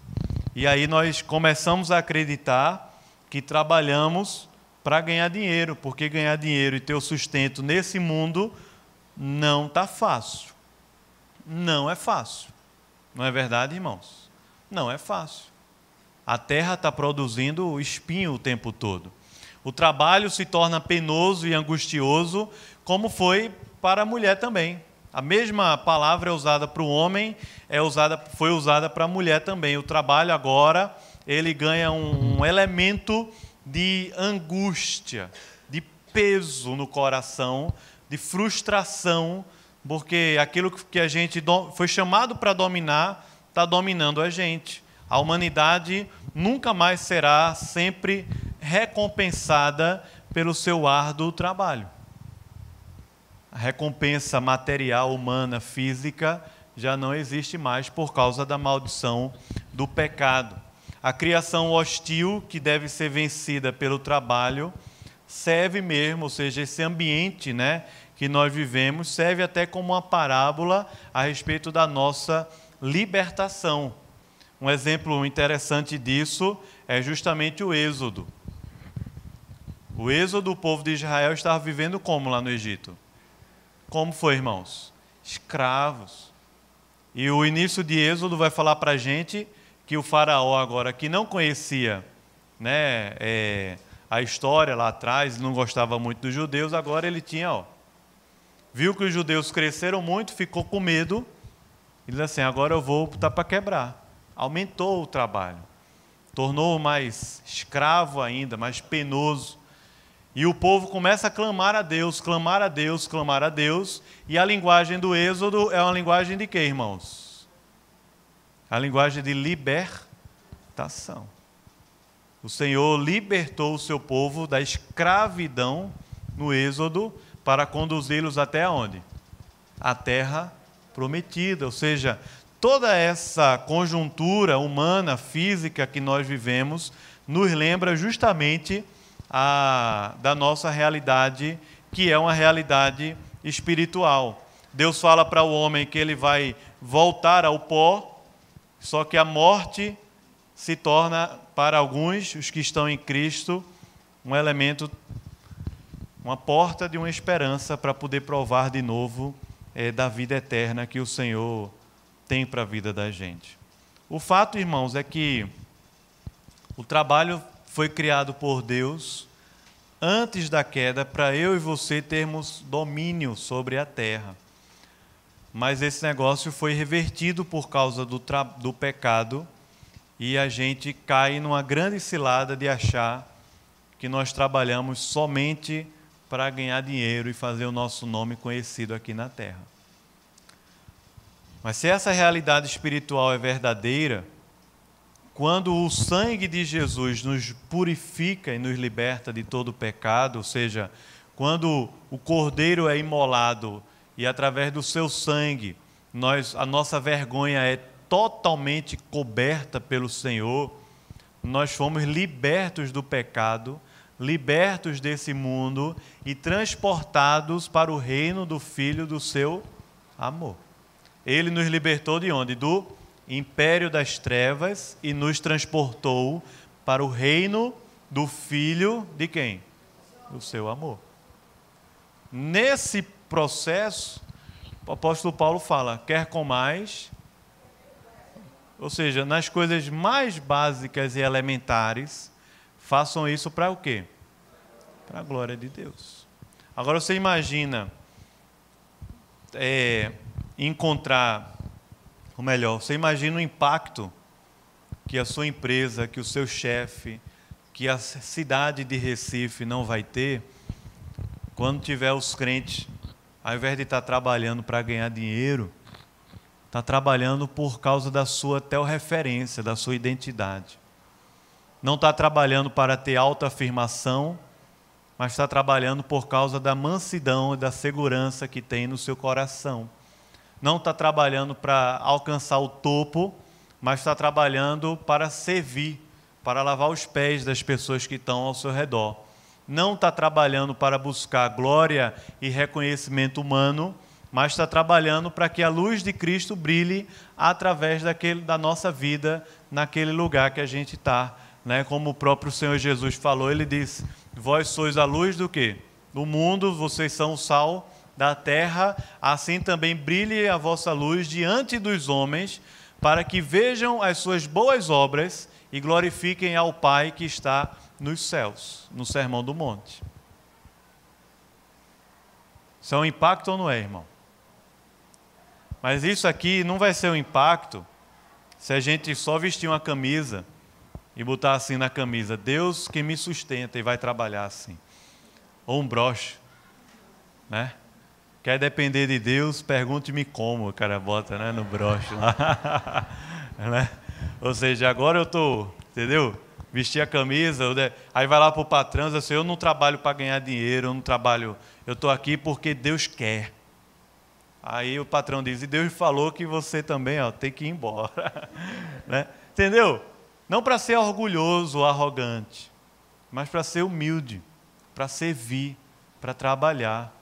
[SPEAKER 1] E aí nós começamos a acreditar que trabalhamos para ganhar dinheiro, porque ganhar dinheiro e ter o sustento nesse mundo não está fácil. Não é fácil. Não é verdade, irmãos? Não é fácil. A terra está produzindo espinho o tempo todo o trabalho se torna penoso e angustioso, como foi para a mulher também. A mesma palavra é usada para o homem, é usada, foi usada para a mulher também. O trabalho agora ele ganha um, um elemento de angústia, de peso no coração, de frustração, porque aquilo que a gente foi chamado para dominar está dominando a gente. A humanidade nunca mais será sempre recompensada pelo seu árduo trabalho. A recompensa material, humana, física já não existe mais por causa da maldição do pecado. A criação hostil, que deve ser vencida pelo trabalho, serve mesmo, ou seja, esse ambiente né, que nós vivemos, serve até como uma parábola a respeito da nossa libertação. Um exemplo interessante disso é justamente o Êxodo. O êxodo do povo de Israel estava vivendo como lá no Egito? Como foi, irmãos? Escravos. E o início de Êxodo vai falar para a gente que o faraó agora, que não conhecia né, é, a história lá atrás, não gostava muito dos judeus, agora ele tinha, ó, viu que os judeus cresceram muito, ficou com medo, e diz assim, agora eu vou botar para quebrar. Aumentou o trabalho, tornou mais escravo ainda, mais penoso. E o povo começa a clamar a Deus, clamar a Deus, clamar a Deus. E a linguagem do Êxodo é uma linguagem de quê, irmãos? A linguagem de libertação. O Senhor libertou o seu povo da escravidão no Êxodo para conduzi-los até onde? A terra prometida. Ou seja, toda essa conjuntura humana, física que nós vivemos, nos lembra justamente a, da nossa realidade, que é uma realidade espiritual. Deus fala para o homem que ele vai voltar ao pó, só que a morte se torna, para alguns, os que estão em Cristo, um elemento, uma porta de uma esperança para poder provar de novo é, da vida eterna que o Senhor tem para a vida da gente. O fato, irmãos, é que o trabalho foi criado por Deus antes da queda para eu e você termos domínio sobre a terra. Mas esse negócio foi revertido por causa do, do pecado e a gente cai numa grande cilada de achar que nós trabalhamos somente para ganhar dinheiro e fazer o nosso nome conhecido aqui na terra. Mas se essa realidade espiritual é verdadeira, quando o sangue de Jesus nos purifica e nos liberta de todo pecado, ou seja, quando o cordeiro é imolado e através do seu sangue nós, a nossa vergonha é totalmente coberta pelo Senhor, nós fomos libertos do pecado, libertos desse mundo e transportados para o reino do Filho do seu amor. Ele nos libertou de onde? Do império das trevas e nos transportou para o reino do Filho de quem? Do seu amor. Nesse processo, o apóstolo Paulo fala: quer com mais, ou seja, nas coisas mais básicas e elementares, façam isso para o quê? Para a glória de Deus. Agora você imagina é, encontrar, ou melhor, você imagina o impacto que a sua empresa, que o seu chefe, que a cidade de Recife não vai ter quando tiver os crentes, ao invés de estar trabalhando para ganhar dinheiro, está trabalhando por causa da sua referência, da sua identidade. Não está trabalhando para ter autoafirmação, mas está trabalhando por causa da mansidão e da segurança que tem no seu coração. Não está trabalhando para alcançar o topo, mas está trabalhando para servir, para lavar os pés das pessoas que estão ao seu redor. Não está trabalhando para buscar glória e reconhecimento humano, mas está trabalhando para que a luz de Cristo brilhe através daquele, da nossa vida naquele lugar que a gente está. Né? Como o próprio Senhor Jesus falou, ele disse: Vós sois a luz do que? Do mundo, vocês são o sal da terra, assim também brilhe a vossa luz diante dos homens, para que vejam as suas boas obras e glorifiquem ao Pai que está nos céus, no Sermão do Monte. Isso é um impacto ou não é, irmão? Mas isso aqui não vai ser um impacto se a gente só vestir uma camisa e botar assim na camisa: Deus que me sustenta e vai trabalhar assim. Ou um broche, né? Quer depender de Deus? Pergunte-me como, o cara bota né, no broche lá. né? Ou seja, agora eu estou, entendeu? Vestir a camisa, aí vai lá para o patrão e diz assim: Eu não trabalho para ganhar dinheiro, eu não trabalho, eu estou aqui porque Deus quer. Aí o patrão diz: E Deus falou que você também ó, tem que ir embora. né? Entendeu? Não para ser orgulhoso ou arrogante, mas para ser humilde, para servir, para trabalhar.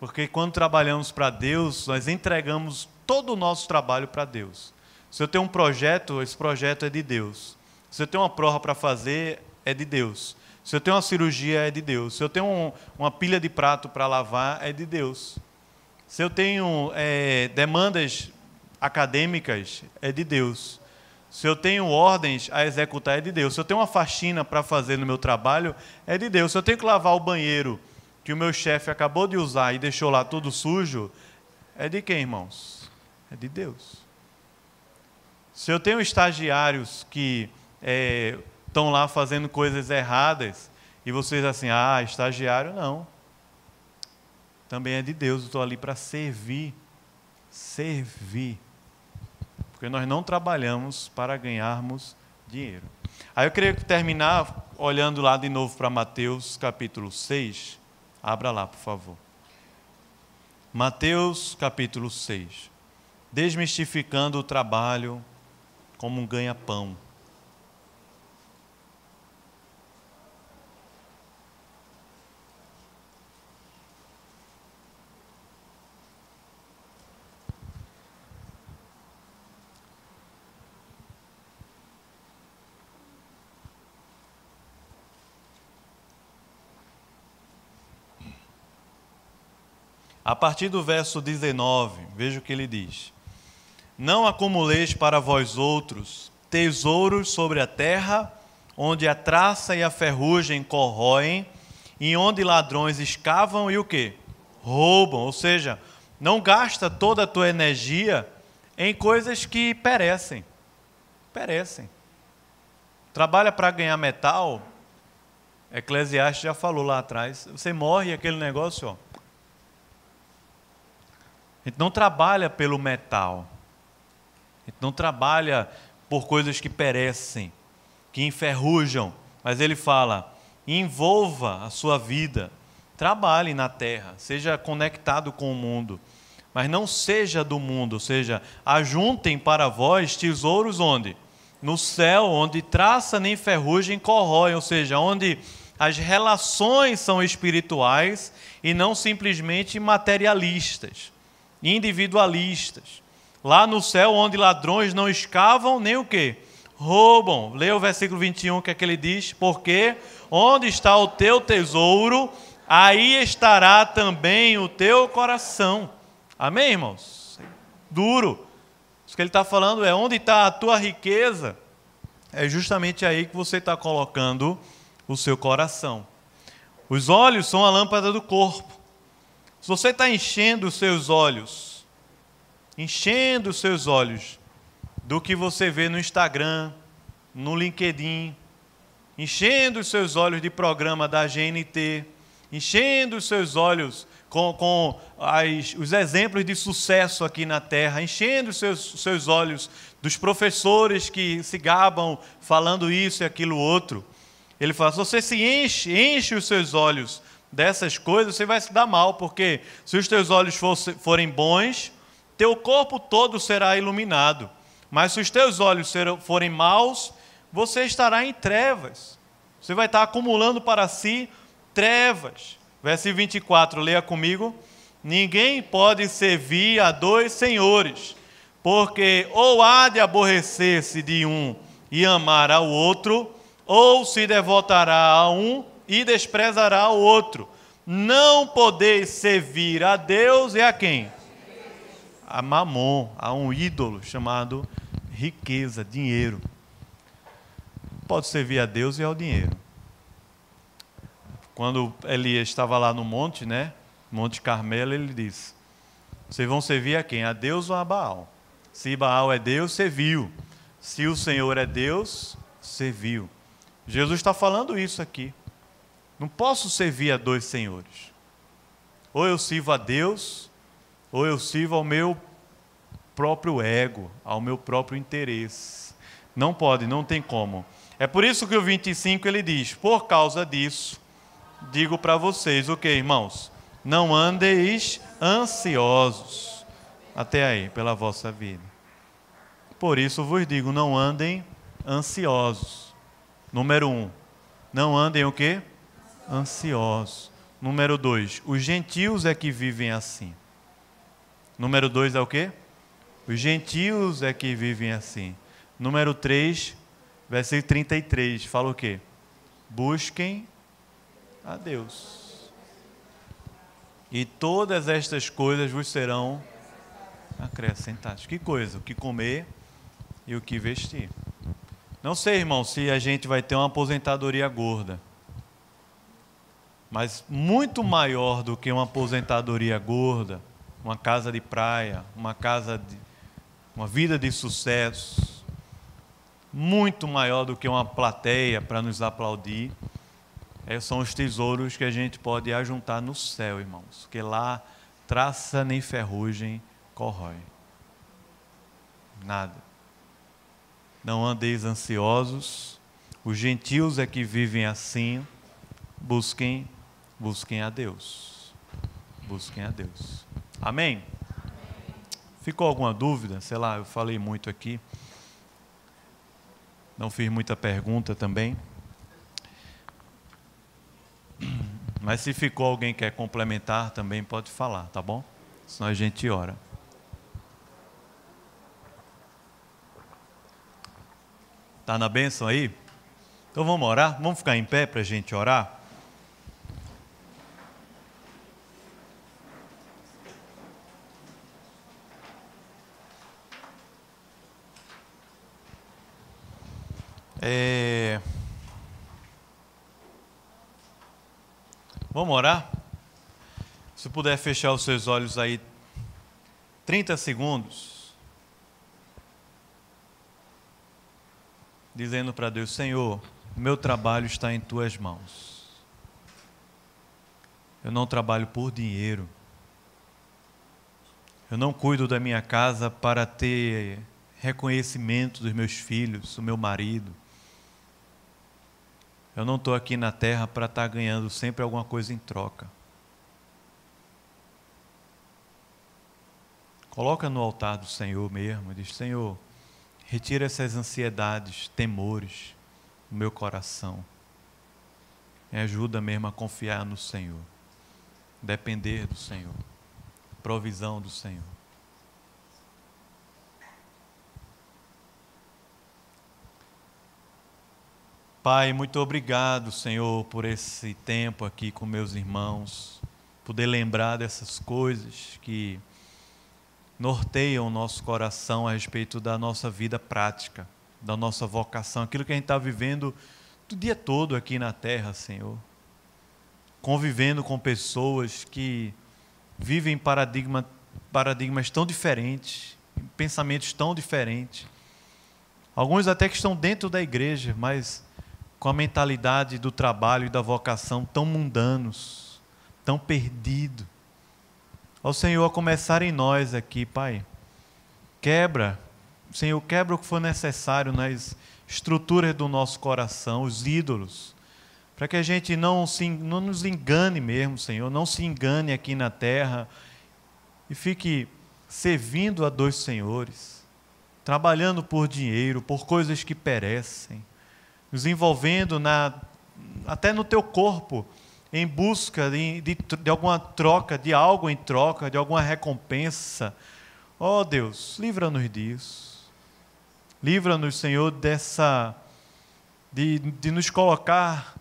[SPEAKER 1] Porque quando trabalhamos para Deus, nós entregamos todo o nosso trabalho para Deus. Se eu tenho um projeto, esse projeto é de Deus. Se eu tenho uma prova para fazer, é de Deus. Se eu tenho uma cirurgia, é de Deus. Se eu tenho um, uma pilha de prato para lavar, é de Deus. Se eu tenho é, demandas acadêmicas, é de Deus. Se eu tenho ordens a executar, é de Deus. Se eu tenho uma faxina para fazer no meu trabalho, é de Deus. Se eu tenho que lavar o banheiro que o meu chefe acabou de usar e deixou lá tudo sujo, é de quem, irmãos? É de Deus. Se eu tenho estagiários que é, estão lá fazendo coisas erradas e vocês assim, ah, estagiário não também é de Deus. Eu estou ali para servir. Servir. Porque nós não trabalhamos para ganharmos dinheiro. Aí eu queria terminar olhando lá de novo para Mateus capítulo 6. Abra lá, por favor. Mateus capítulo 6. Desmistificando o trabalho como um ganha-pão. A partir do verso 19, veja o que ele diz: Não acumuleis para vós outros tesouros sobre a terra, onde a traça e a ferrugem corroem, e onde ladrões escavam e o que? Roubam, ou seja, não gasta toda a tua energia em coisas que perecem. Perecem. Trabalha para ganhar metal, Eclesiastes já falou lá atrás, você morre aquele negócio, ó. A gente não trabalha pelo metal. A gente não trabalha por coisas que perecem, que enferrujam. Mas ele fala: envolva a sua vida, trabalhe na terra, seja conectado com o mundo, mas não seja do mundo, ou seja, ajuntem para vós tesouros onde? No céu, onde traça nem ferrugem corrói, ou seja, onde as relações são espirituais e não simplesmente materialistas, individualistas. Lá no céu, onde ladrões não escavam nem o quê? Roubam. Leia o versículo 21 que é que ele diz: Porque onde está o teu tesouro, aí estará também o teu coração. Amém, irmãos? Duro. Isso que ele está falando é onde está a tua riqueza, é justamente aí que você está colocando o seu coração. Os olhos são a lâmpada do corpo. Se você está enchendo os seus olhos, enchendo os seus olhos do que você vê no Instagram, no LinkedIn, enchendo os seus olhos de programa da GNT, enchendo os seus olhos com, com as, os exemplos de sucesso aqui na Terra, enchendo os seus, seus olhos dos professores que se gabam falando isso e aquilo outro. Ele fala: se você se enche, enche os seus olhos dessas coisas, você vai se dar mal, porque se os teus olhos fosse, forem bons, teu corpo todo será iluminado. Mas se os teus olhos forem maus, você estará em trevas. Você vai estar acumulando para si trevas. Versículo 24, leia comigo. Ninguém pode servir a dois senhores, porque ou há de aborrecer-se de um e amar ao outro, ou se devotará a um e desprezará o outro. Não podeis servir a Deus e a quem? A Mamon, a um ídolo chamado riqueza, dinheiro. Pode servir a Deus e ao dinheiro. Quando Elias estava lá no monte, né? Monte Carmelo, ele disse: Vocês vão servir a quem? A Deus ou a Baal? Se Baal é Deus, serviu. Se o Senhor é Deus, serviu. Jesus está falando isso aqui. Não posso servir a dois senhores. Ou eu sirvo a Deus, ou eu sirvo ao meu próprio ego, ao meu próprio interesse. Não pode, não tem como. É por isso que o 25 ele diz: Por causa disso, digo para vocês, o que, irmãos? Não andeis ansiosos. Até aí, pela vossa vida. Por isso vos digo: não andem ansiosos. Número um, não andem o quê? Ansiosos. Número dois, os gentios é que vivem assim. Número dois é o quê? Os gentios é que vivem assim. Número 3, versículo 33, fala o quê? Busquem a Deus. E todas estas coisas vos serão acrescentadas. Que coisa? O que comer e o que vestir. Não sei, irmão, se a gente vai ter uma aposentadoria gorda. Mas muito maior do que uma aposentadoria gorda, uma casa de praia, uma casa de uma vida de sucesso, muito maior do que uma plateia para nos aplaudir. É, são os tesouros que a gente pode ajuntar no céu, irmãos, que lá traça nem ferrugem corrói. Nada. Não andeis ansiosos. Os gentios é que vivem assim. Busquem, busquem a Deus. Busquem a Deus. Amém? Ficou alguma dúvida? Sei lá, eu falei muito aqui. Não fiz muita pergunta também. Mas se ficou alguém que quer complementar, também pode falar, tá bom? Senão a gente ora. Está na bênção aí? Então vamos orar? Vamos ficar em pé para a gente orar? É... Vamos orar? Se puder fechar os seus olhos aí 30 segundos, dizendo para Deus: Senhor, meu trabalho está em tuas mãos. Eu não trabalho por dinheiro. Eu não cuido da minha casa para ter reconhecimento dos meus filhos, do meu marido eu não estou aqui na terra para estar tá ganhando sempre alguma coisa em troca. Coloca no altar do Senhor mesmo, diz: Senhor, retira essas ansiedades, temores do meu coração. Me ajuda mesmo a confiar no Senhor, depender do Senhor, provisão do Senhor. Pai, muito obrigado, Senhor, por esse tempo aqui com meus irmãos, poder lembrar dessas coisas que norteiam o nosso coração a respeito da nossa vida prática, da nossa vocação, aquilo que a gente está vivendo o dia todo aqui na terra, Senhor. Convivendo com pessoas que vivem paradigma, paradigmas tão diferentes, pensamentos tão diferentes. Alguns até que estão dentro da igreja, mas com a mentalidade do trabalho e da vocação tão mundanos, tão perdidos. Ao Senhor, a começar em nós aqui, Pai, quebra, Senhor, quebra o que for necessário nas estruturas do nosso coração, os ídolos, para que a gente não, se, não nos engane mesmo, Senhor, não se engane aqui na terra e fique servindo a dois senhores, trabalhando por dinheiro, por coisas que perecem nos envolvendo na, até no teu corpo, em busca de, de, de alguma troca, de algo em troca, de alguma recompensa. Oh Deus, livra-nos disso. Livra-nos, Senhor, dessa. De, de nos colocar,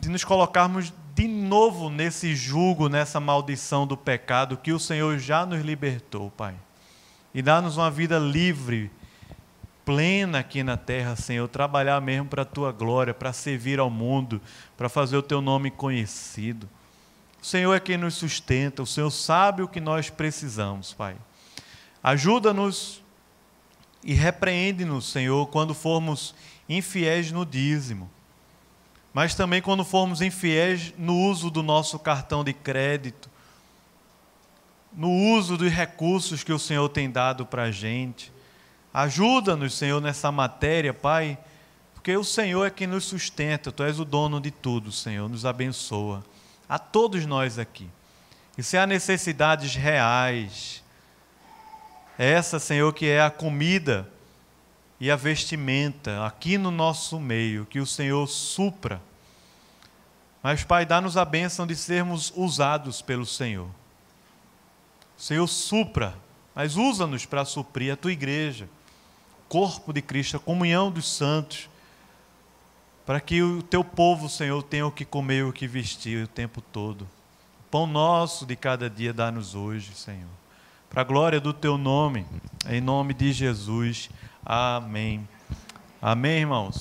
[SPEAKER 1] de nos colocarmos de novo nesse jugo, nessa maldição do pecado que o Senhor já nos libertou, Pai. E dá-nos uma vida livre plena aqui na terra, Senhor, trabalhar mesmo para a tua glória, para servir ao mundo, para fazer o teu nome conhecido. O Senhor é quem nos sustenta, o Senhor sabe o que nós precisamos, Pai. Ajuda-nos e repreende-nos, Senhor, quando formos infiéis no dízimo, mas também quando formos infiéis no uso do nosso cartão de crédito, no uso dos recursos que o Senhor tem dado para a gente Ajuda-nos, Senhor, nessa matéria, Pai, porque o Senhor é quem nos sustenta, Tu és o dono de tudo, Senhor, nos abençoa. A todos nós aqui. E se há necessidades reais, é essa, Senhor, que é a comida e a vestimenta aqui no nosso meio, que o Senhor supra. Mas, Pai, dá-nos a bênção de sermos usados pelo Senhor. O Senhor supra, mas usa-nos para suprir a tua igreja corpo de Cristo, a comunhão dos santos, para que o teu povo, Senhor, tenha o que comer e o que vestir o tempo todo. O pão nosso de cada dia dá-nos hoje, Senhor. Para a glória do teu nome, em nome de Jesus. Amém. Amém, irmãos.